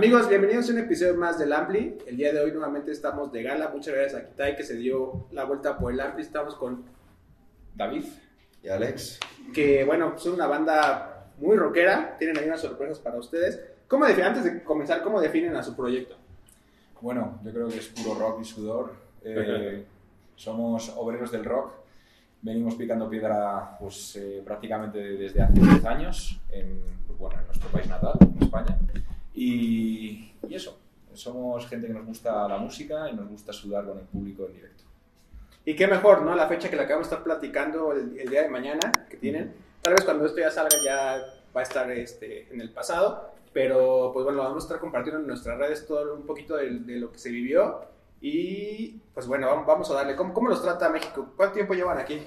Amigos, bienvenidos a un episodio más del Ampli. El día de hoy nuevamente estamos de gala. Muchas gracias a Kitai que se dio la vuelta por el Ampli. Estamos con David. Y Alex. que, bueno, son una banda muy rockera. Tienen ahí unas sorpresas para ustedes. ¿Cómo definen, antes de comenzar, cómo definen a su proyecto? Bueno, yo creo que es puro rock y sudor. Eh, somos obreros del rock. Venimos picando piedra pues, eh, prácticamente desde hace 10 años en, pues, bueno, en nuestro país natal, en España. Y, y eso, somos gente que nos gusta la música y nos gusta sudar con el público en directo. Y qué mejor, ¿no? La fecha que le acabamos de estar platicando el, el día de mañana que tienen. Tal vez cuando esto ya salga ya va a estar este, en el pasado. Pero pues bueno, vamos a estar compartiendo en nuestras redes todo un poquito de, de lo que se vivió. Y pues bueno, vamos, vamos a darle. ¿Cómo, ¿Cómo los trata México? ¿Cuánto tiempo llevan aquí?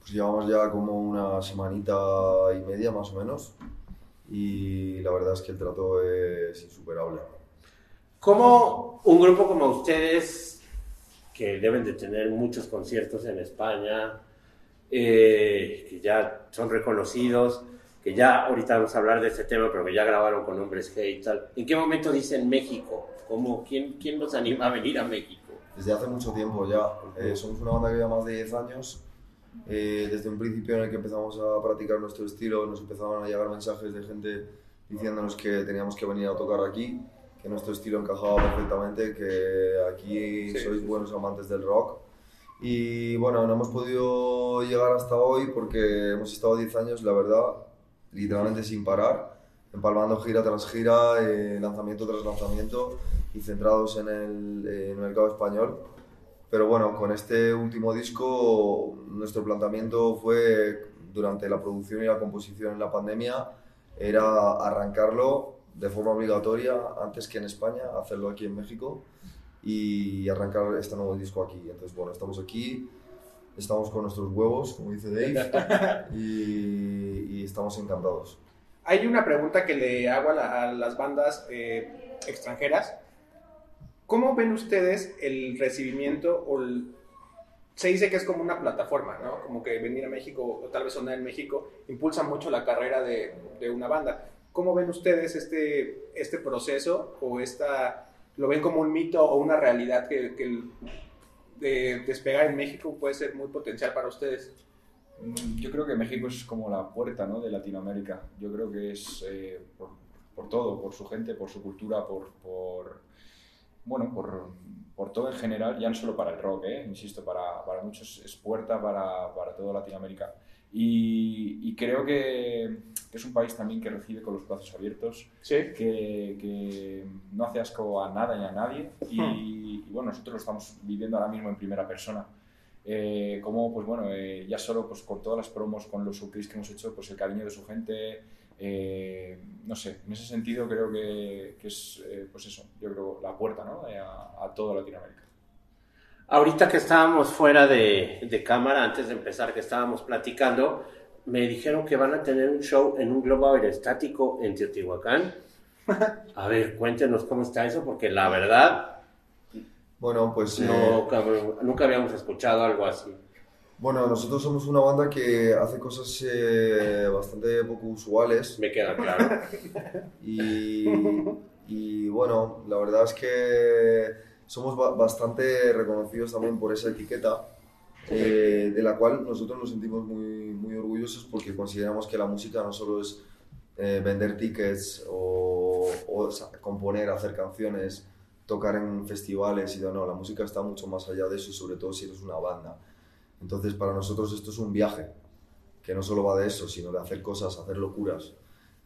Pues llevamos ya como una semanita y media más o menos. Y la verdad es que el trato es insuperable. ¿Cómo un grupo como ustedes, que deben de tener muchos conciertos en España, eh, que ya son reconocidos, que ya ahorita vamos a hablar de este tema, pero que ya grabaron con Hombres G y tal, ¿en qué momento dicen México? ¿Cómo, quién, ¿Quién nos anima a venir a México? Desde hace mucho tiempo ya. Eh, somos una banda que lleva más de 10 años. Eh, desde un principio en el que empezamos a practicar nuestro estilo, nos empezaban a llegar mensajes de gente diciéndonos que teníamos que venir a tocar aquí, que nuestro estilo encajaba perfectamente, que aquí Sí. sois buenos amantes del rock. Y bueno, no hemos podido llegar hasta hoy porque hemos estado 10 años, la verdad, literalmente sin parar, empalmando gira tras gira, eh, lanzamiento tras lanzamiento y centrados en el, eh, en el mercado español. Pero bueno, con este último disco, nuestro planteamiento fue durante la producción y la composición en la pandemia, era arrancarlo de forma obligatoria antes que en España, hacerlo aquí en México y arrancar este nuevo disco aquí. Entonces, bueno, estamos aquí, estamos con nuestros huevos, como dice Dave, y, y estamos encantados. Hay una pregunta que le hago a, la- a las bandas eh, extranjeras. ¿Cómo ven ustedes el recibimiento o se dice que es como una plataforma, ¿no? Como que venir a México o tal vez sonar en México impulsa mucho la carrera de, de una banda. ¿Cómo ven ustedes este, este proceso o esta, lo ven como un mito o una realidad que, que el de despegar en México puede ser muy potencial para ustedes? Mm, Yo creo que México es como la puerta ¿no? de Latinoamérica. Yo creo que es eh, por, por todo, por su gente, por su cultura, por, por bueno, por, por todo en general, ya no solo para el rock, ¿eh? insisto, para, para muchos es puerta para, para toda Latinoamérica. Y, y creo que, que es un país también que recibe con los brazos abiertos, Sí. que, que no hace asco a nada ni a nadie. Y, y bueno, nosotros lo estamos viviendo ahora mismo en primera persona. Eh, como, pues bueno, eh, ya solo pues, con todas las promos, con los surprise que hemos hecho, pues el cariño de su gente, eh, no sé, en ese sentido creo que, que es, eh, pues eso, yo creo la puerta, ¿no? Eh, a, a toda Latinoamérica. Ahorita que estábamos fuera de, de cámara, antes de empezar, que estábamos platicando, me dijeron que van a tener un show en un globo aerostático en Teotihuacán. A ver, cuéntenos cómo está eso, porque la verdad, Bueno, pues... eh, no, cabrón, nunca habíamos escuchado algo así. Bueno, nosotros somos una banda que hace cosas eh, bastante poco usuales Me queda claro. y, y, bueno, la verdad es que somos ba- bastante reconocidos también por esa etiqueta eh, de la cual nosotros nos sentimos muy, muy orgullosos porque consideramos que la música no solo es eh, vender tickets o, o componer, hacer canciones, tocar en festivales y no, no, la música está mucho más allá de eso y sobre todo si eres una banda. Entonces para nosotros esto es un viaje, que no solo va de eso, sino de hacer cosas, hacer locuras.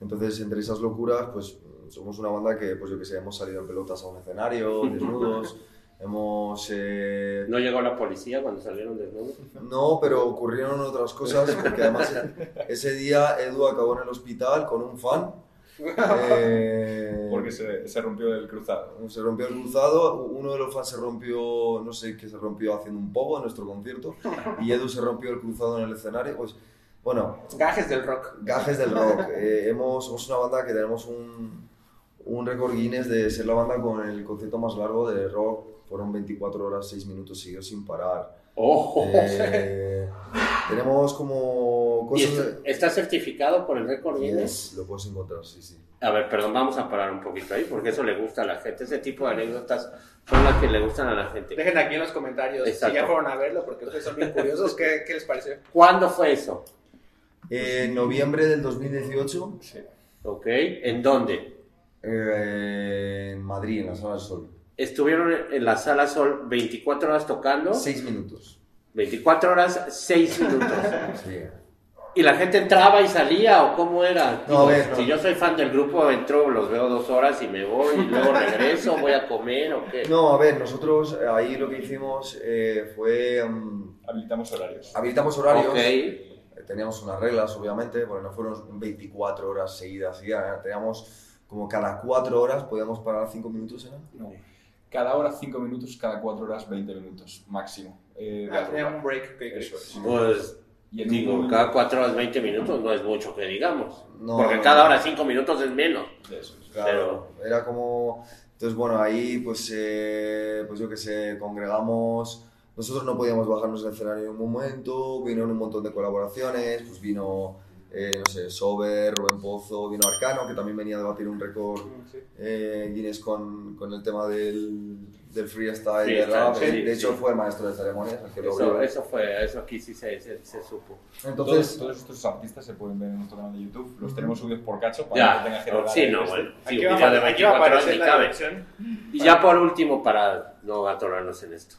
Entonces entre esas locuras, pues somos una banda que, pues yo que sé, hemos salido en pelotas a un escenario, desnudos, hemos... eh, ¿No llegó la policía cuando salieron desnudos? no, pero ocurrieron otras cosas, porque además ese día Edu acabó en el hospital con un fan. Eh, Porque se, se rompió el cruzado. se rompió el cruzado, uno de los fans se rompió, no sé qué se rompió haciendo un poco en nuestro concierto, y Edu se rompió el cruzado en el escenario. Pues bueno, Gajes del rock. gajes del rock. Eh, hemos, somos una banda que tenemos un, un récord Guinness de ser la banda con el concierto más largo de rock. Fueron 24 horas, 6 minutos seguidos sin parar. ¡Ojo! Eh, Tenemos como ¿Y cosas... est- está certificado por el récord Guinness? Lo puedes encontrar, sí, sí. A ver, perdón, vamos a parar un poquito ahí, porque eso le gusta a la gente. Ese tipo de anécdotas son las que le gustan a la gente. Dejen aquí en los comentarios Exacto. si ya fueron a verlo, porque ustedes son bien curiosos. ¿Qué, qué les pareció? ¿Cuándo fue eso? En noviembre del 2018, Sí. ¿Ok? ¿En dónde? eh, en Madrid, en la Sala del Sol. Estuvieron en la sala Sol 24 horas tocando. Seis minutos. 24 horas, 6 minutos. Sí. ¿Y la gente entraba y salía o cómo era? No, ver, no. Si yo soy fan del grupo, entro, los veo dos horas y me voy y luego regreso, voy a comer o qué. No, a ver, nosotros eh, ahí lo que hicimos eh, fue... mm, Habilitamos horarios. habilitamos horarios. Ok. Eh, Teníamos unas reglas, obviamente, porque no fueron 24 horas seguidas. ya, Teníamos como cada 4 horas, podíamos parar 5 minutos, ¿era? No. Cada hora 5 minutos, cada 4 horas 20 minutos máximo. Eh, Ah, tenían un break. Eso es. Pues Y digo, un- cada 4 horas 20 minutos no es mucho que digamos. No, porque no, cada no. hora 5 minutos es menos. Eso es. Claro, era como... Entonces, bueno, ahí pues, eh, pues yo que sé, congregamos... Nosotros no podíamos bajarnos del escenario en un momento, vinieron un montón de colaboraciones, pues vino, eh, no sé, Sober, Rubén Pozo, vino Arcano, que también venía a debatir un récord Sí. eh, Guinness con, con el tema del, del freestyle, Freestyle, del rap. sí, de sí. hecho, fue el maestro de ceremonias el que lo Eso, vio. eso fue, eso aquí sí se, se, se supo. Entonces, todos, todos estos artistas se pueden ver en nuestro canal de YouTube. Los tenemos subidos por cacho para Ya, que tenga rogar sí, no, este. bueno. Sí, Aquí va, de a- aquí va a 24 horas aparecer ni la cabe. dirección. Y ya por último, para no atorarnos en esto.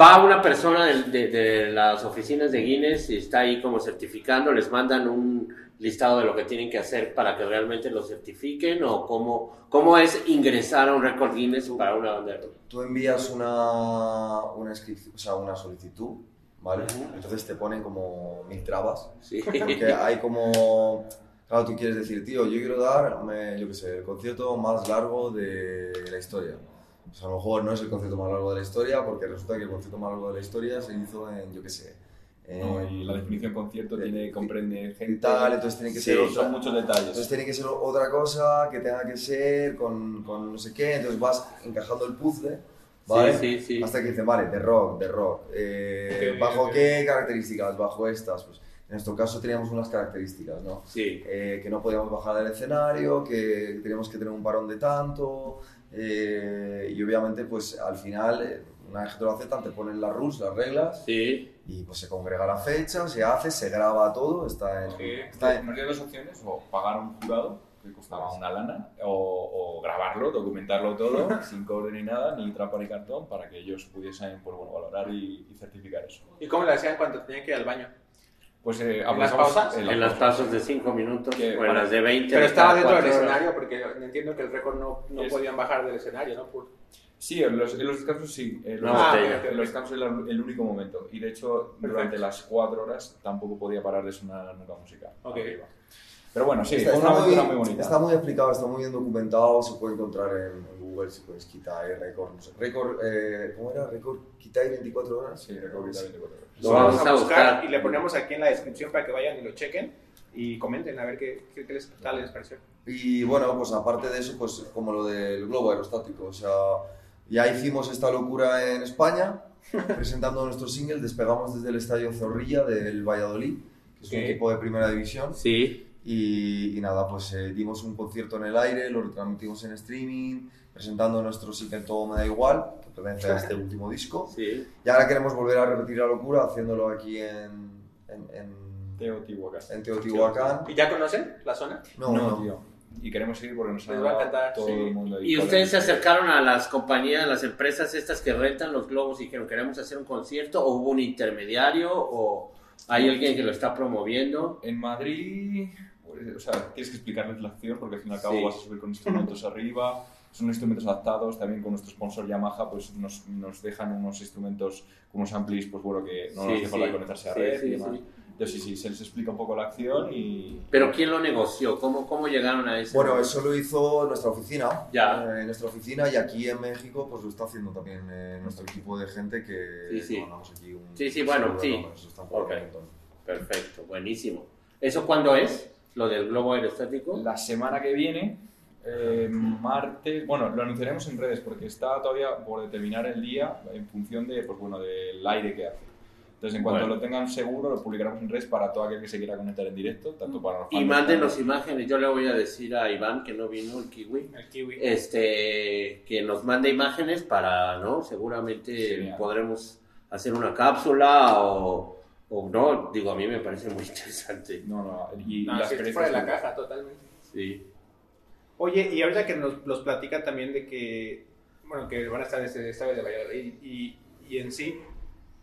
Va una persona de, de- de las oficinas de Guinness y está ahí como certificando, les mandan un listado de lo que tienen que hacer para que realmente lo certifiquen o cómo, cómo es ingresar a un récord Guinness para una bandera. tú envías una, una, o sea, una solicitud, ¿vale? Ujú. Entonces te ponen como mil trabas. Sí. Porque hay como. Claro, tú quieres decir, tío, yo quiero dar, yo qué sé, el concierto más largo de la historia. Pues a lo mejor no es el concierto más largo de la historia, porque resulta que el concierto más largo de la historia se hizo en, yo qué sé, No, y la definición concierto tiene, comprende gente. y tal, entonces tiene que Sí, ser Son otra. muchos Entonces detalles. tiene que ser otra cosa que tenga que ser con, con no sé qué, entonces vas encajando el puzzle, ¿vale? Sí, sí. Hasta que dicen, vale, de rock, de rock. eh, Ok, ¿Bajo ok. qué características? Bajo estas. Pues en nuestro caso teníamos unas características, ¿no? Sí. Eh, que no podíamos bajar del escenario, que teníamos que tener un parón de tanto. eh, y obviamente, pues al final, eh, una vez que te lo aceptan, te ponen las rules, las reglas, Sí. y pues se congrega la fecha, se hace, se graba todo, está en. Está en dos opciones, o pagar a un jurado, que costaba una lana, o, o grabarlo, documentarlo todo, sin cobre ni nada, ni trampa ni cartón, para que ellos pudiesen pues, bueno, valorar y, y certificar eso. ¿Y cómo le hacían cuando tenían que ir al baño? Pues eh, las aprovechamos pausas? en En las pasos de 5 minutos Que o en las de 20. Pero de estaba dentro del escenario porque entiendo que el récord no, no Es- podían bajar del escenario, ¿no? Por- Sí, en los, en los descansos sí. En los, Ah, en los descansos era el único momento. Y de hecho, durante Perfecto. las cuatro horas tampoco podía parar de sonar nunca música. Ok. arriba. Pero bueno, sí, Está, fue está una aventura muy, muy bonita. está muy explicado, está muy bien documentado, se puede encontrar en, en Google si puedes quitar récord, no sé, récord, eh, ¿cómo era? Récord quitar 24 horas. Sí, que 24 horas. Lo vamos vamos a a buscar buscar. y le ponemos aquí en la descripción para que vayan y lo chequen y comenten a ver qué, qué, qué les, tal les pareció. Y bueno, pues aparte de eso, pues como lo del globo aerostático, o sea, ya hicimos esta locura en España, presentando nuestro single, despegamos desde el Estadio Zorrilla del Valladolid, que es un equipo de primera división, Sí. y, y nada, pues eh, dimos un concierto en el aire, lo retransmitimos en streaming, presentando nuestro single Todo me da igual, que pertenece a este último disco. Sí. Y ahora queremos volver a repetir la locura haciéndolo aquí en, en, en, Teotihuacán. en Teotihuacán. ¿Y ya conocen la zona? No, No, no. tío. Y queremos ir porque nos ha va a dado encantar, todo sí. el mundo. Y ustedes se acercaron a las compañías, a las empresas estas que rentan los globos y dijeron, queremos hacer un concierto, o hubo un intermediario, o hay alguien que lo está promoviendo. En Madrid, pues, o sea, tienes que explicarles la acción porque al fin y al cabo Sí. vas a subir con instrumentos arriba, son instrumentos adaptados, también con nuestro sponsor Yamaha pues nos, nos dejan unos instrumentos, unos amplis, pues bueno, que no Sí, nos falta sí. conectarse a Sí, red sí, y demás. Entonces sí, sí, se les explica un poco la acción y... Pero ¿quién lo negoció? ¿Cómo, cómo llegaron a eso? Bueno, eso lo hizo nuestra oficina. Ya. eh, nuestra oficina y aquí en México pues lo está haciendo también eh, nuestro equipo de gente que Sí, sí. mandamos aquí un Sí, sí, bueno, sí. eso está por Ok. un montón. Perfecto, buenísimo. ¿Eso cuándo es? ¿Lo del globo aerostático? La semana que viene, eh, martes, bueno, lo anunciaremos en redes porque está todavía por determinar el día en función de, pues bueno, del aire que hace. Entonces, en cuanto Bueno. lo tengan seguro, lo publicaremos en redes para todo aquel que se quiera conectar en directo, tanto para los Y mándenos como- imágenes. Yo le voy a decir a Iván, que no vino, el kiwi, El kiwi. este, que nos mande imágenes para, ¿no? Seguramente Genial. podremos hacer una cápsula o, o no. Digo, a mí me parece muy interesante. No, no, y, No, las sí, experiencias fuera de la caja, totalmente. Sí. Oye, y ahorita que nos los platican también de que, bueno, que van a estar desde esta vez de Valladolid y, y en sí,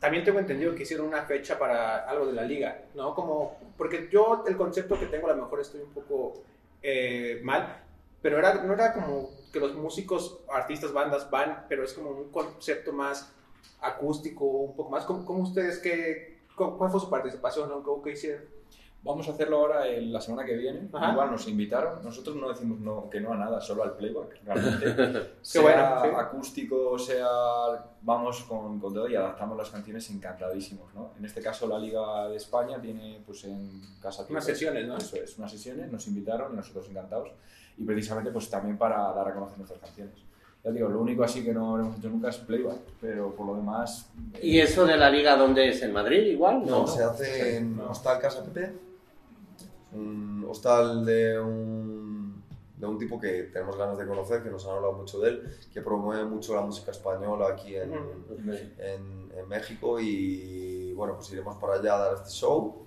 también tengo entendido que hicieron una fecha para algo de la liga, ¿no? Como, porque yo el concepto que tengo a lo mejor estoy un poco eh, mal, pero era, no era como que los músicos, artistas, bandas van, pero es como un concepto más acústico, un poco más, ¿cómo, ustedes, qué, cuál fue su participación, ¿no? ¿Cómo, ¿Qué hicieron? Vamos a hacerlo ahora en la semana que viene. Ajá. Igual nos invitaron. Nosotros no decimos no, que no a nada, solo al playback, realmente. sea bueno, sí. acústico, sea... Vamos con, con todo y adaptamos las canciones encantadísimos, ¿no? En este caso, la Liga de España tiene, pues, en Casa Unas sesiones, ¿no? Eso es, unas sesiones, nos invitaron y nosotros encantados. Y precisamente, pues, también para dar a conocer nuestras canciones. Ya digo, lo único así que no hemos hecho nunca es playback, pero por lo demás... eh, ¿Y eso de la liga dónde es? ¿En Madrid igual? No, No. se hace en no. Hostal Casa Pepe, un hostal de un, de un tipo que tenemos ganas de conocer, que nos han hablado mucho de él, que promueve mucho la música española aquí en, en, en México y bueno, pues iremos para allá a dar este show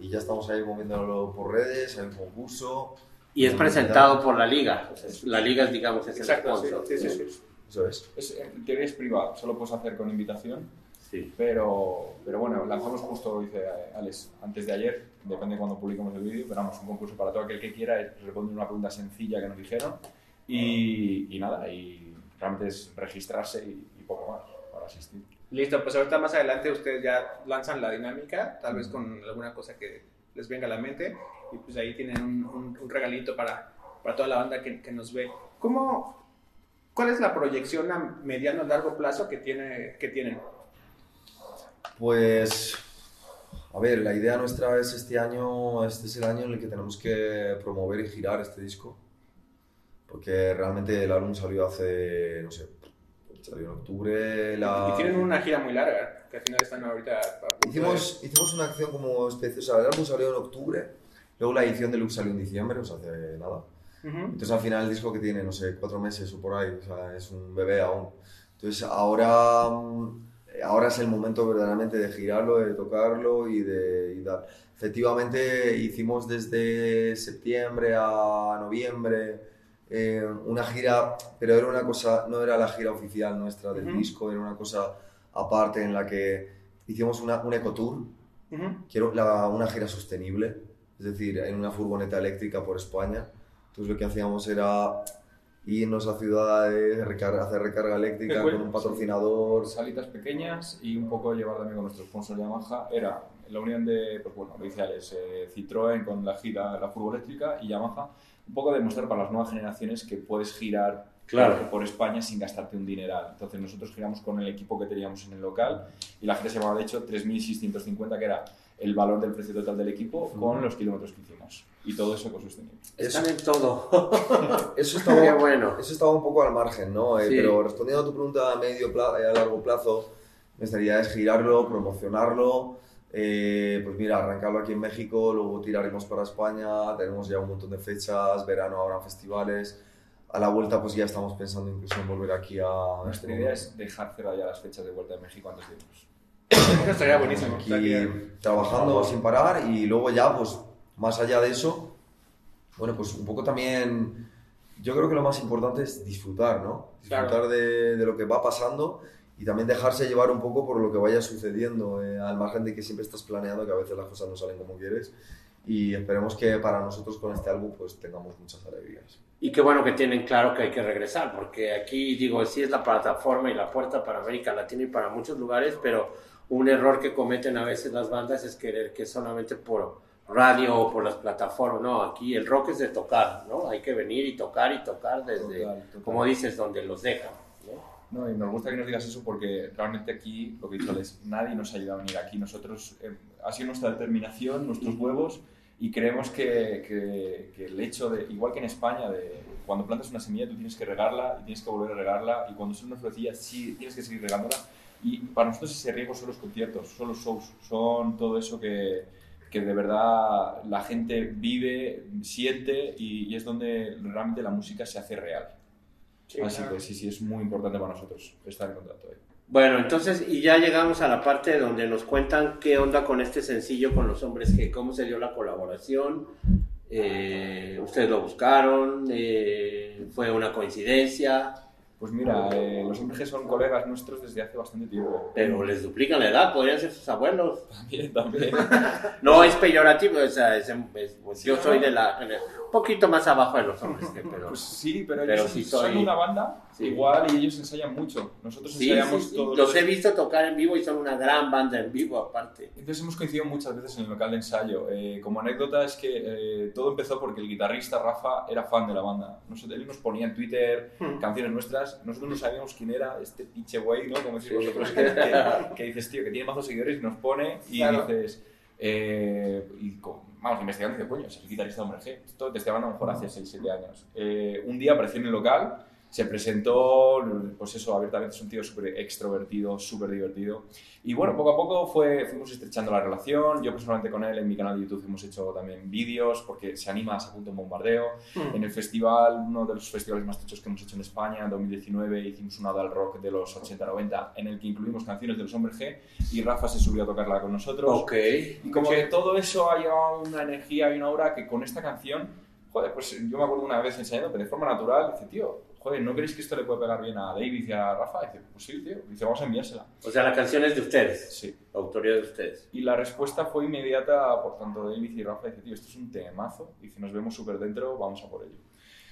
y ya estamos ahí moviéndolo por redes, hay un concurso. Y es presentado por la liga. La liga, es, digamos, es el Exacto, sí, sponsor. sí, sí, sí. Eso es. Es, en teoría es privado, solo puedes hacer con invitación. Sí. Pero, pero bueno, lanzamos justo, dice Alex, antes de ayer, depende de cuando publiquemos el vídeo, pero vamos, un concurso para todo aquel que quiera, es responder una pregunta sencilla que nos dijeron y, y nada, y realmente es registrarse y, y poco más para asistir. Listo, pues ahorita más adelante ustedes ya lanzan la dinámica, tal vez con alguna cosa que les venga a la mente, y pues ahí tienen un, un- un regalito para, para toda la banda que, que nos ve. ¿Cómo, ¿Cuál es la proyección a mediano largo plazo que, tiene, que tienen? Pues, a ver, la idea nuestra es este año, este es el año en el que tenemos que promover y girar este disco, porque realmente el álbum salió hace, no sé, salió en octubre, la... Y tienen una gira muy larga, que al final están ahorita a punto de- Hicimos, hicimos una acción como especie, o sea, el álbum salió en octubre, luego la edición deluxe salió en diciembre, o sea, hace nada. Entonces al final el disco que tiene, no sé, cuatro meses o por ahí, o sea, es un bebé aún. Entonces ahora, mm, ahora es el momento verdaderamente de girarlo, de tocarlo y de y dar. Efectivamente hicimos desde septiembre a noviembre eh, una gira, pero era una cosa, no era la gira oficial nuestra del Ujú. disco, era una cosa aparte en la que hicimos una, un ecotour Ujú. quiero la- una gira sostenible, es decir, en una furgoneta eléctrica por España. Entonces lo que hacíamos era irnos a ciudades, recarga- hacer recarga eléctrica con un patrocinador. Salitas pequeñas y un poco llevar también con nuestro sponsor Yamaha, era la unión de, pues bueno, iniciales, eh, Citroën con la gira, la furgo eléctrica y Yamaha, un poco demostrar para las nuevas generaciones que puedes girar Claro. por, por España sin gastarte un dineral. Entonces nosotros giramos con el equipo que teníamos en el local y la gente se llamaba de hecho 3.650, que era el valor del precio total del equipo con los kilómetros que hicimos. Y todo eso ecosostenible. Eso, Están en todo. eso, Qué estaba, bueno. eso estaba un poco al margen, ¿no? Eh, Sí. Pero respondiendo a tu pregunta a medio plazo, a largo plazo, idea es girarlo, promocionarlo. eh, pues mira, arrancarlo aquí en México, luego tiraremos para España, tenemos ya un montón de fechas, verano habrá festivales. A la vuelta pues ya estamos pensando incluso en volver aquí a... Nuestra idea es dejar cerrar ya las fechas de vuelta de México antes de irnos. Eso estaría buenísimo. aquí trabajando sin parar y luego ya, pues, más allá de eso, bueno, pues un poco también, yo creo que lo más importante es disfrutar, ¿no? Disfrutar Claro. de, de lo que va pasando y también dejarse llevar un poco por lo que vaya sucediendo, eh, al margen de que siempre estás planeando, que a veces las cosas no salen como quieres y esperemos que para nosotros con este álbum pues tengamos muchas alegrías. Y qué bueno que tienen claro que hay que regresar, porque aquí, digo, sí es la plataforma y la puerta para América Latina y para muchos lugares, pero un error que cometen a veces las bandas es querer que solamente por radio o por las plataformas, no, aquí el rock es de tocar, ¿no? Hay que venir y tocar y tocar desde, Total, total. como dices, donde los dejan, ¿no? No, y nos gusta que nos digas eso porque realmente aquí, lo que he dicho es, nadie nos ha ayudado a venir aquí. Nosotros, eh, ha sido nuestra determinación, nuestros huevos, y creemos que, que- que el hecho de, igual que en España, de cuando plantas una semilla tú tienes que regarla y tienes que volver a regarla, y cuando es una florecilla sí tienes que seguir regándola. Y para nosotros ese riesgo son los conciertos, son los shows, son todo eso que, que de verdad la gente vive, siente y, y es donde realmente la música se hace real. Sí, Así claro. que sí, sí, es muy importante para nosotros estar en contacto ahí. Bueno, entonces, y ya llegamos a la parte donde nos cuentan qué onda con este sencillo con los hombres que cómo se dio la colaboración. Eh, ustedes lo buscaron, eh, fue una coincidencia, Pues mira, eh, los hombres son colegas nuestros desde hace bastante tiempo. pero les duplican la edad, podrían ser sus abuelos. También, también. No es peyorativo, o sea, es- es- pues yo soy de la, un poquito más abajo de los hombres que pero. Pues sí, pero, Pero ellos sí son soy- una banda Sí. igual y ellos ensayan mucho. Nosotros ensayamos sí, sí, todos los he visto tocar en vivo y son una gran banda en vivo aparte. Entonces hemos coincidido muchas veces en el local de ensayo. Eh, como anécdota es que eh, todo empezó porque el guitarrista Rafa era fan de la banda. Nosotros, él nos ponía en Twitter Hmm. canciones nuestras. Nosotros no sabíamos quién era este pinche güey, ¿no? Como decís Sí. vosotros, que, que- que dices, tío, que tiene mazos seguidores y nos pone y Claro. dices... eh, y co- vamos, investigando y dice, coño, es el guitarrista de Hombre G. Esto te estoy hablando a lo mejor hace 6-7 años. Eh, un día apareció en el local, se presentó, pues eso, abiertamente es un tío súper extrovertido, súper divertido. Y bueno, poco a poco fue, fuimos estrechando la relación. Yo personalmente con él en mi canal de YouTube hemos hecho también vídeos porque se anima, se apunta un bombardeo. En el festival, uno de los festivales más tochos que hemos hecho en España, en 2019, hicimos una del rock de los 80-90 en el que incluimos canciones de los Hombres G y Rafa se subió a tocarla con nosotros. Ok. Y como que todo eso ha llevado una energía y una aura que con esta canción, joder, pues yo me acuerdo una vez ensayando, pero de forma natural, dice, tío, joder, ¿no creéis que esto le puede pegar bien a David y a Rafa? dice, pues sí, tío. Dice, vamos a enviársela. O sea, la canción es de ustedes, Sí. autoría de ustedes. Y la respuesta fue inmediata por tanto David y Rafa. Dice, tío, esto es un temazo. Dice, nos vemos súper dentro, vamos a por ello.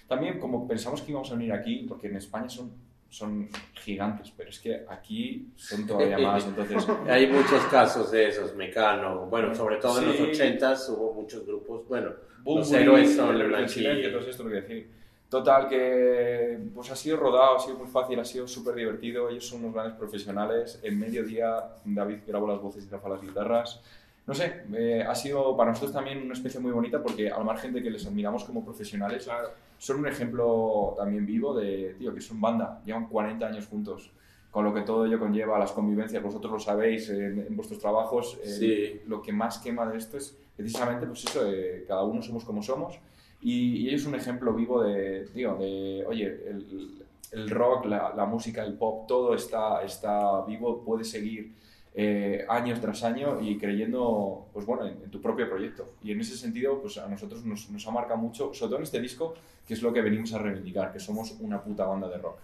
También, como pensamos que íbamos a venir aquí, porque en España son, son gigantes, pero es que aquí son todavía más. Entonces, Hay muchos casos de esos, Mecano. Bueno, sobre todo en Sí. los 80s hubo muchos grupos. Bueno, los Bunbury, héroes son el todo esto lo que decir. Total, que pues ha sido rodado, ha sido muy fácil, ha sido súper divertido. Ellos son unos grandes profesionales. En mediodía, David grabó las voces y Rafa las guitarras. No sé, eh, ha sido para nosotros también una especie muy bonita porque al margen de que les admiramos como profesionales, Claro. Son un ejemplo también vivo de, tío, que son banda, llevan 40 años juntos, con lo que todo ello conlleva, las convivencias, vosotros lo sabéis en, en vuestros trabajos, eh, Sí. lo que más quema de esto es precisamente, pues eso, eh, cada uno somos como somos, y, y ellos son un ejemplo vivo de, tío, de, oye, el, el rock, la, la música, el pop, todo está, está vivo, puede seguir eh, años tras año y creyendo, pues bueno, en, en tu propio proyecto. Y en ese sentido, pues a nosotros nos, nos ha marcado mucho, sobre todo en este disco, que es lo que venimos a reivindicar, que somos una puta banda de rock.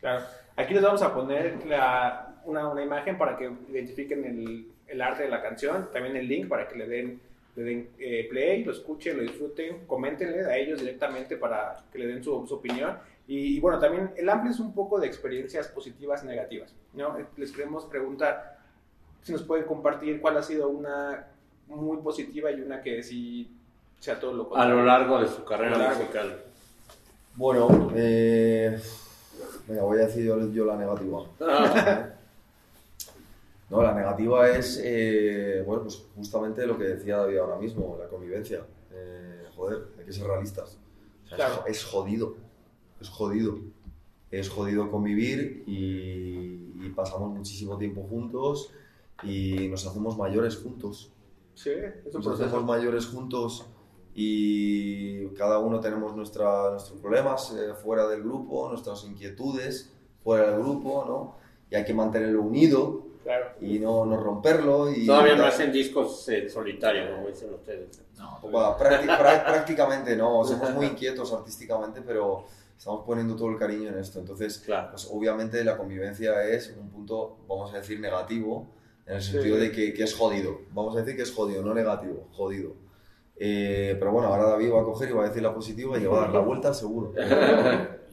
Claro. Aquí les vamos a poner la- una, una imagen para que identifiquen el, el arte de la canción, también el link para que le den, le den eh, play, lo escuchen, lo disfruten, coméntenle a ellos directamente para que le den su, su opinión. Y, y bueno, también el amplio es un poco de experiencias positivas y negativas. ¿no? Les queremos preguntar si nos pueden compartir cuál ha sido una muy positiva y una que sí sea todo lo A contrario. lo largo de su carrera A musical. Bueno, eh, venga, voy a decir yo, yo la negativa. Ah, No, la negativa es, eh, bueno, pues justamente lo que decía David ahora mismo, la convivencia. Eh, joder, hay que ser realistas. O sea, Claro. es, es jodido, es jodido. Es jodido convivir y, y pasamos muchísimo tiempo juntos y nos hacemos mayores juntos. Sí, es un Nos hacemos mayores juntos y cada uno tenemos nuestra- nuestros problemas eh, fuera del grupo, nuestras inquietudes fuera del grupo, ¿no? Y hay que mantenerlo unido Claro. y no, no romperlo. Y Todavía no hacen discos en solitario, como dicen ustedes. Bueno, prácti- prá- prácticamente no, somos muy inquietos artísticamente, pero estamos poniendo todo el cariño en esto. Entonces, Claro. pues obviamente la convivencia es un punto, vamos a decir, negativo, en el sentido Sí. de que, que es jodido. Vamos a decir que es jodido, no negativo, jodido. Eh, pero bueno, ahora David va a coger y va a decir la positiva y va a dar la vuelta seguro.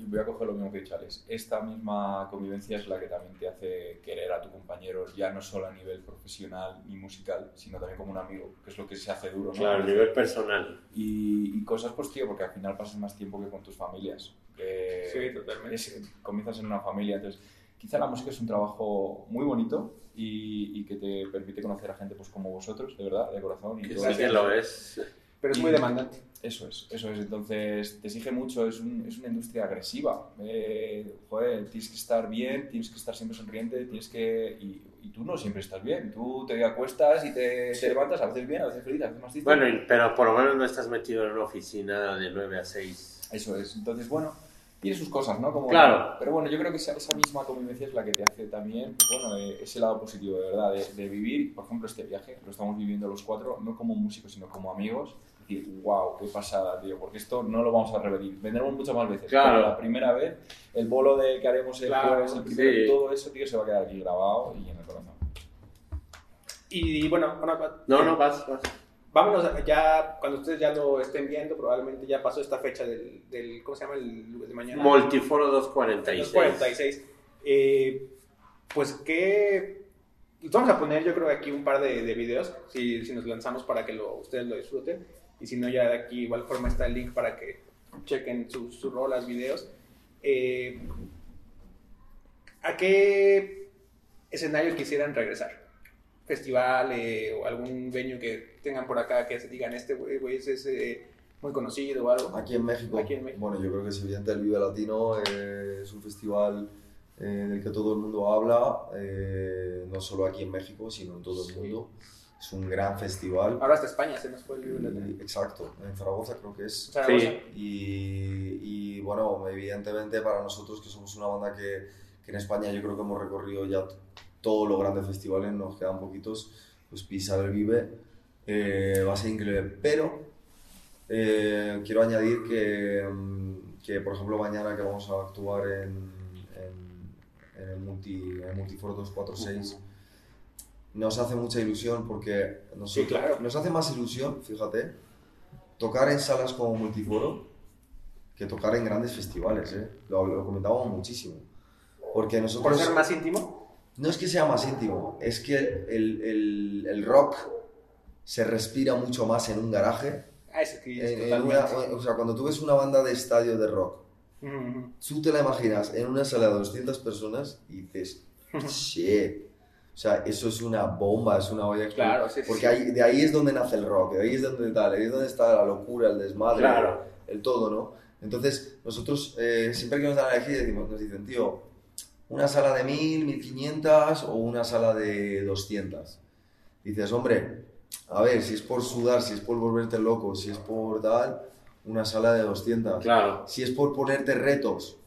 Voy a coger lo mismo que Alex. Esta misma convivencia es la que también te hace querer a tu compañero, ya no solo a nivel profesional ni musical, sino también como un amigo, que es lo que se hace duro, ¿no? Claro, a nivel personal. Y, y cosas, pues tío, porque al final pasas más tiempo que con tus familias. Que Sí, totalmente. es- comienzas en una familia, entonces quizá la música es un trabajo muy bonito y, y que te permite conocer a gente pues como vosotros, de verdad, de corazón. Y todo Sí que lo es. Pero es muy demandante. Eso es, eso es. Entonces, te exige mucho, es, un- es una industria agresiva. Eh, joder, tienes que estar bien, tienes que estar siempre sonriente, tienes que... Y, y tú no siempre estás bien. Tú te acuestas y te, te levantas a veces bien, a veces feliz, a veces más triste. Bueno, pero por lo menos no estás metido en una oficina de 9 a 6. Eso es. Entonces, bueno, tiene sus cosas, ¿no? Como, Claro. Pero bueno, yo creo que esa, esa misma convivencia es la que te hace también, bueno, eh, ese lado positivo, de verdad, de, de vivir, por ejemplo, este viaje, lo estamos viviendo los cuatro, no como músicos, sino como amigos. Decir, wow, qué pasada, tío, porque esto no lo vamos a repetir. Vendremos muchas más veces. Claro. Pero la primera vez, el bolo de que haremos el Claro, jueves, el primero, sí. todo eso, tío, se va a quedar aquí grabado y en el corazón. Y bueno, bueno, No, no, vas, vas. Vámonos a- ya, cuando ustedes ya lo estén viendo, probablemente ya pasó esta fecha del, del ¿cómo se llama? El de mañana. Multiforo 246. 246. Eh, pues que vamos a poner yo creo aquí un par de, de videos, si, si nos lanzamos para que lo, ustedes lo disfruten. Y si no, ya de aquí igual forma está el link para que chequen sus sus rolas, videos. Eh, ¿A qué escenario quisieran regresar? ¿Festival eh, o algún venue que tengan por acá que se digan este güey güey, ese es eh, muy conocido o algo? Aquí en México. Aquí en México. Bueno, yo creo que es evidente el Vive Latino, eh, es un festival eh, del que todo el mundo habla, eh, no solo aquí en México, sino en todo el mundo. Es un gran festival. Ahora hasta España se nos fue el Vive Latino. Y- exacto, en Zaragoza creo que es. Zaragoza. Sí. Y, y, bueno, evidentemente para nosotros que somos una banda que, que en España yo creo que hemos recorrido ya todos los grandes festivales, nos quedan poquitos, pues pisar el Vive eh, va a ser increíble. Pero eh, quiero añadir que, mm, que, por ejemplo, mañana que vamos a actuar en, en, en el, multi, en el Multiforo 246, nos hace mucha ilusión porque nosotros, Sí, claro. nos hace más ilusión, fíjate, tocar en salas como Multiforo que tocar en grandes festivales, ¿eh? lo, lo comentábamos muchísimo. Porque ¿Por nosotros... ser más íntimo? No es que sea más íntimo, es que el, el- el rock se respira mucho más en un garaje. Ah, eso que es En- en una- totalmente. o sea, cuando tú ves una banda de estadio de rock, ujú. tú te la imaginas en una sala de 200 personas y dices, shit. O sea, eso es una bomba, es una olla. Claro, sí, sí, Porque sí. ahí- de ahí es donde nace el rock, de ahí es donde tal, ahí es donde está la locura, el desmadre, Claro. el todo, ¿no? Entonces, nosotros eh, siempre que nos dan a elegir decimos, nos dicen, tío, una sala de 1000, 1500 o una sala de 200. Dices, hombre, a ver, si es por sudar, si es por volverte loco, si es por tal, una sala de 200. Claro. Si es por ponerte retos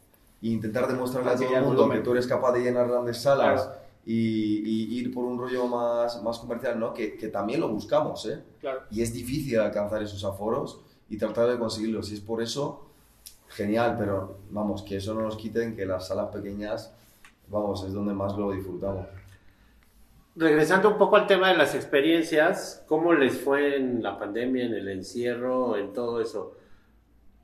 e intentar demostrarle a todo el mundo que tú eres capaz de llenar grandes salas Claro. y, y ir por un rollo más, más comercial, ¿no? Que, que también lo buscamos, ¿eh? Claro. Y es difícil alcanzar esos aforos y tratar de conseguirlos. Si es por eso, genial, pero vamos, que eso no nos quiten que las salas pequeñas, vamos, es donde más lo disfrutamos. Regresando un poco al tema de las experiencias, ¿cómo les fue en la pandemia, en el encierro, en todo eso?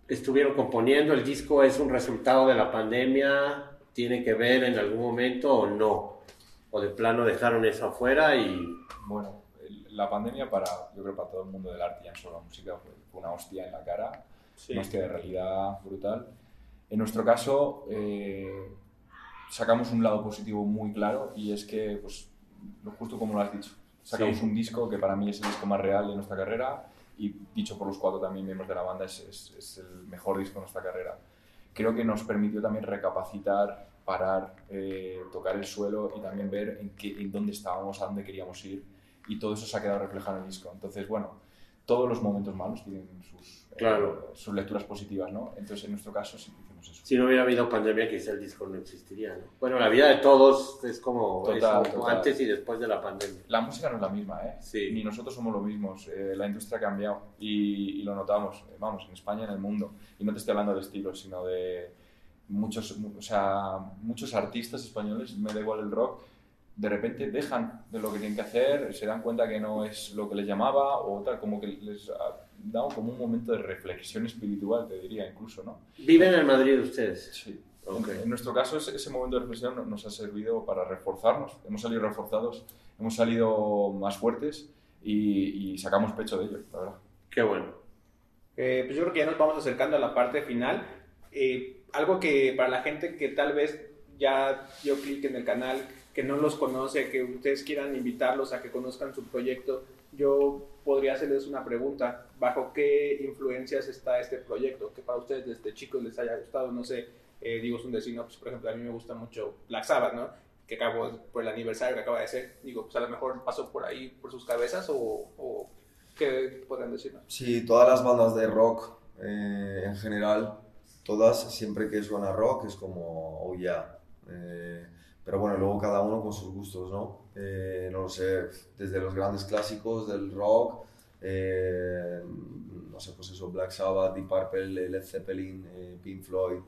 ¿Estuvieron componiendo? ¿El disco es un resultado de la pandemia? ¿Tiene que ver en algún momento o no? ¿O de plano dejaron eso afuera y Bueno, la pandemia para, yo creo para todo el mundo del arte y ya no solo la música fue, una hostia en la cara, una hostia de realidad brutal. En nuestro caso, eh, sacamos un lado positivo muy claro y es que, pues, justo como lo has dicho, sacamos Sí. un disco que para mí es el disco más real de nuestra carrera y dicho por los cuatro también miembros de la banda es, es- es el mejor disco de nuestra carrera. Creo que nos permitió también recapacitar, parar, eh, tocar el suelo y también ver en, qué, en dónde estábamos, a dónde queríamos ir y todo eso se ha quedado reflejado en el disco. Entonces, bueno, todos los momentos malos tienen sus, eh, Claro. sus lecturas positivas, ¿no? Entonces, en nuestro caso sí hicimos eso. si no hubiera habido pandemia quizá el disco no existiría? ¿no? Bueno, la vida de todos es como Total, total. antes y después de la pandemia. La música no es la misma, ¿eh? Sí. Ni nosotros somos los mismos. Eh, la industria ha cambiado y, y lo notamos, eh, vamos, en España, en el mundo. Y no te estoy hablando de estilos, sino de muchos, mu- o sea, muchos artistas españoles, me da igual el rock, de repente dejan de lo que tienen que hacer, se dan cuenta que no es lo que les llamaba o tal, como que les ha dado como un momento de reflexión espiritual, te diría incluso, ¿no? ¿Viven en Madrid ustedes? Sí. Ok. En, en nuestro caso, ese, ese momento de reflexión no- nos ha servido para reforzarnos. Hemos salido reforzados, hemos salido más fuertes y, y sacamos pecho de ello, la verdad. Qué bueno. Eh, pues yo creo que ya nos vamos acercando a la parte final. Eh, algo que para la gente que tal vez ya dio clic en el canal, que no los conoce, que ustedes quieran invitarlos a que conozcan su proyecto, yo podría hacerles una pregunta. ¿Bajo qué influencias está este proyecto? Que para ustedes desde chicos les haya gustado, no sé, eh, digo, es un destino, pues, por ejemplo, a mí me gusta mucho Black Sabbath, ¿no? Que acabo, por el aniversario que acaba de ser, digo, pues a lo mejor pasó por ahí, por sus cabezas, o, o ¿qué podrían decirnos? Sí, todas las bandas de rock eh, en general, todas, siempre que suena rock, es como, oh yeah. Eh, pero bueno, luego cada uno con sus gustos, ¿no? Eh, no lo sé, desde los grandes clásicos del rock, eh, no sé, pues eso, Black Sabbath, Deep Purple, Led Zeppelin, eh, Pink Floyd,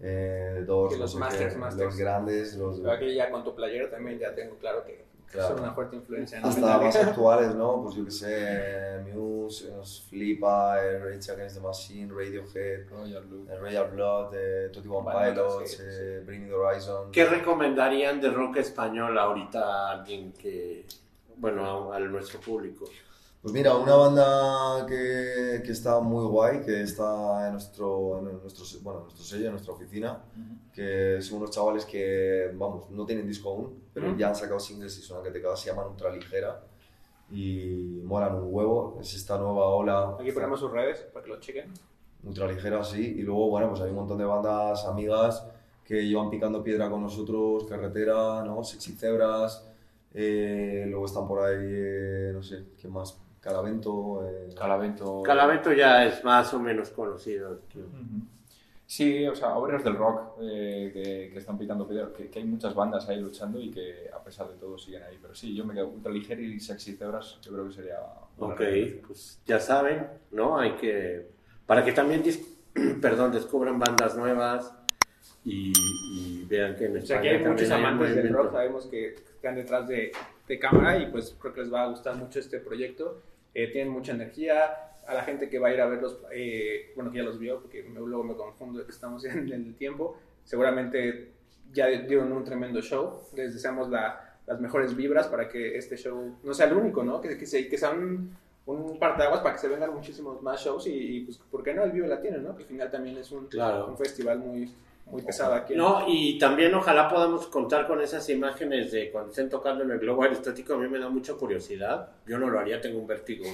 eh, Doors, los no sé masters, qué, masters. los grandes, los... Pero aquí ya con tu playero también ya tengo claro que Claro. son una fuerte influencia. en el Hasta más actuales, ¿no? Pues yo que sé, Muse, los Flipa, eh, Rage Against the Machine, Radiohead, Royal Blue. eh, Royal Blood, eh, Twenty One Pilots, sí, eh, Bring the Horizon. ¿Qué recomendarían de rock español ahorita a alguien que, bueno, a, a nuestro público? Pues mira, una banda que, que está muy guay, que está en nuestro, en nuestro, bueno, en nuestro sello, en nuestra oficina, que son unos chavales que, vamos, no tienen disco aún, pero Ujú. ya han sacado singles y suenan que te cagas, se llaman Ultraligera y molan un huevo, es esta nueva ola. Aquí ponemos sus redes para que lo chequen. Ultraligera, sí, y luego, bueno, pues hay un montón de bandas amigas que llevan picando piedra con nosotros, Carretera, ¿no? Sexy Cebras, eh, luego están por ahí, eh, no sé, ¿qué más? Calavento, eh, Calavento. Calavento ya es más o menos conocido. Sí, o sea, obreros del rock eh, que, que están picando piedra, que, que hay muchas bandas ahí luchando y que a pesar de todo siguen ahí. Pero sí, yo me quedo ultra ligero y sexy cebras, yo creo que sería. Ok, referencia. pues ya saben, ¿no? Hay que, para que también, dis- perdón, descubran bandas nuevas y, y vean que en O sea, España aquí hay muchos amantes del rock, sabemos que están detrás de, de cámara y pues creo que les va a gustar mucho este proyecto. Eh, tienen mucha energía. A la gente que va a ir a verlos, eh, bueno, que ya los vio, porque me- luego me confundo de que estamos en el tiempo, seguramente ya dieron un tremendo show. Les deseamos la- las mejores vibras para que este show no sea el único, ¿no? Que, que, se- que sea un, un parteaguas para que se vengan muchísimos más shows y, y, pues, ¿por qué no? El Vive Latino, ¿no? Que al final también es un, Claro. un festival muy, muy pesado aquí. No, y también ojalá podamos contar con esas imágenes de cuando estén tocando en el globo aerostático. A mí me da mucha curiosidad. Yo no lo haría, tengo un vértigo.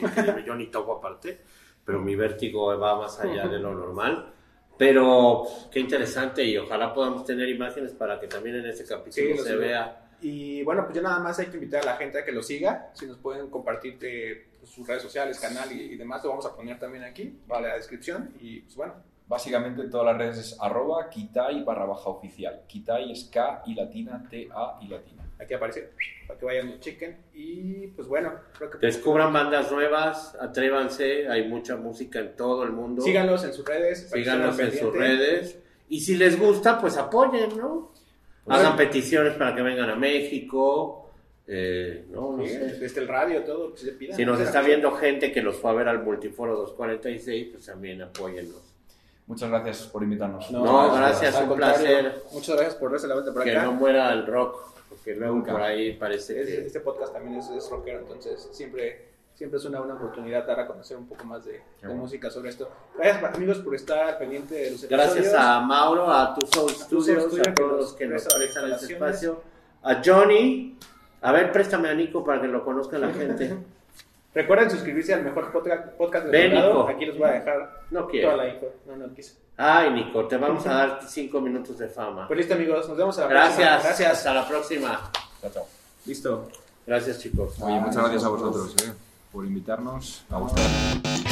Yo ni toco aparte, pero mi vértigo va más allá de lo normal. Pero pff, qué interesante y ojalá podamos tener imágenes para que también en ese capítulo Sí, se vea. Y bueno, pues ya nada más hay que invitar a la gente a que lo siga. Si nos pueden compartir eh, pues, sus redes sociales, canal y, y demás, lo vamos a poner también aquí, vale, la descripción. Y pues bueno, Básicamente en todas las redes es arroba Kitai barra baja oficial. Kitai es K y latina, T, A y latina. aquí aparece para que vayan y chequen. Y pues bueno, creo que Descubran bandas nuevas, atrévanse. Hay mucha música en todo el mundo. síganlos en sus redes. estén en sus redes. Y si les gusta, pues apoyen, ¿no? Pues Hagan peticiones para que vengan a México. eh, no, no Sí, sé. desde el radio, todo, que se pida. Si nos está viendo gente que los fue a ver al Multiforo 246, pues también apóyennos. Muchas gracias por invitarnos. No, gracias, un placer. Muchas gracias por darse la vuelta por Que acá. no muera el rock, porque luego Nunca. por ahí parece Es- que... Este podcast también es, es rockero, entonces siempre, siempre es una, una oportunidad dar a conocer un poco más de, de bueno. música sobre esto. Gracias amigos por estar pendiente de los Gracias episodios. a Mauro, a Tu Soul Studios, Studio, a que todos los que nos prestan este espacio. A Johnny. A ver, préstame a Nico para que lo conozca la gente. Recuerden suscribirse al mejor podcast, mercado. Nico. Aquí les voy a dejar No toda quiero. la info. No, no quiso. Ay, Nico, te vamos a dar cinco minutos de fama. Pues listo amigos, nos vemos a la Gracias. próxima. Gracias. Hasta la próxima. Chao, chao. Listo. Gracias, chicos. Oye, muchas gracias a vosotros eh, por invitarnos a vuestra.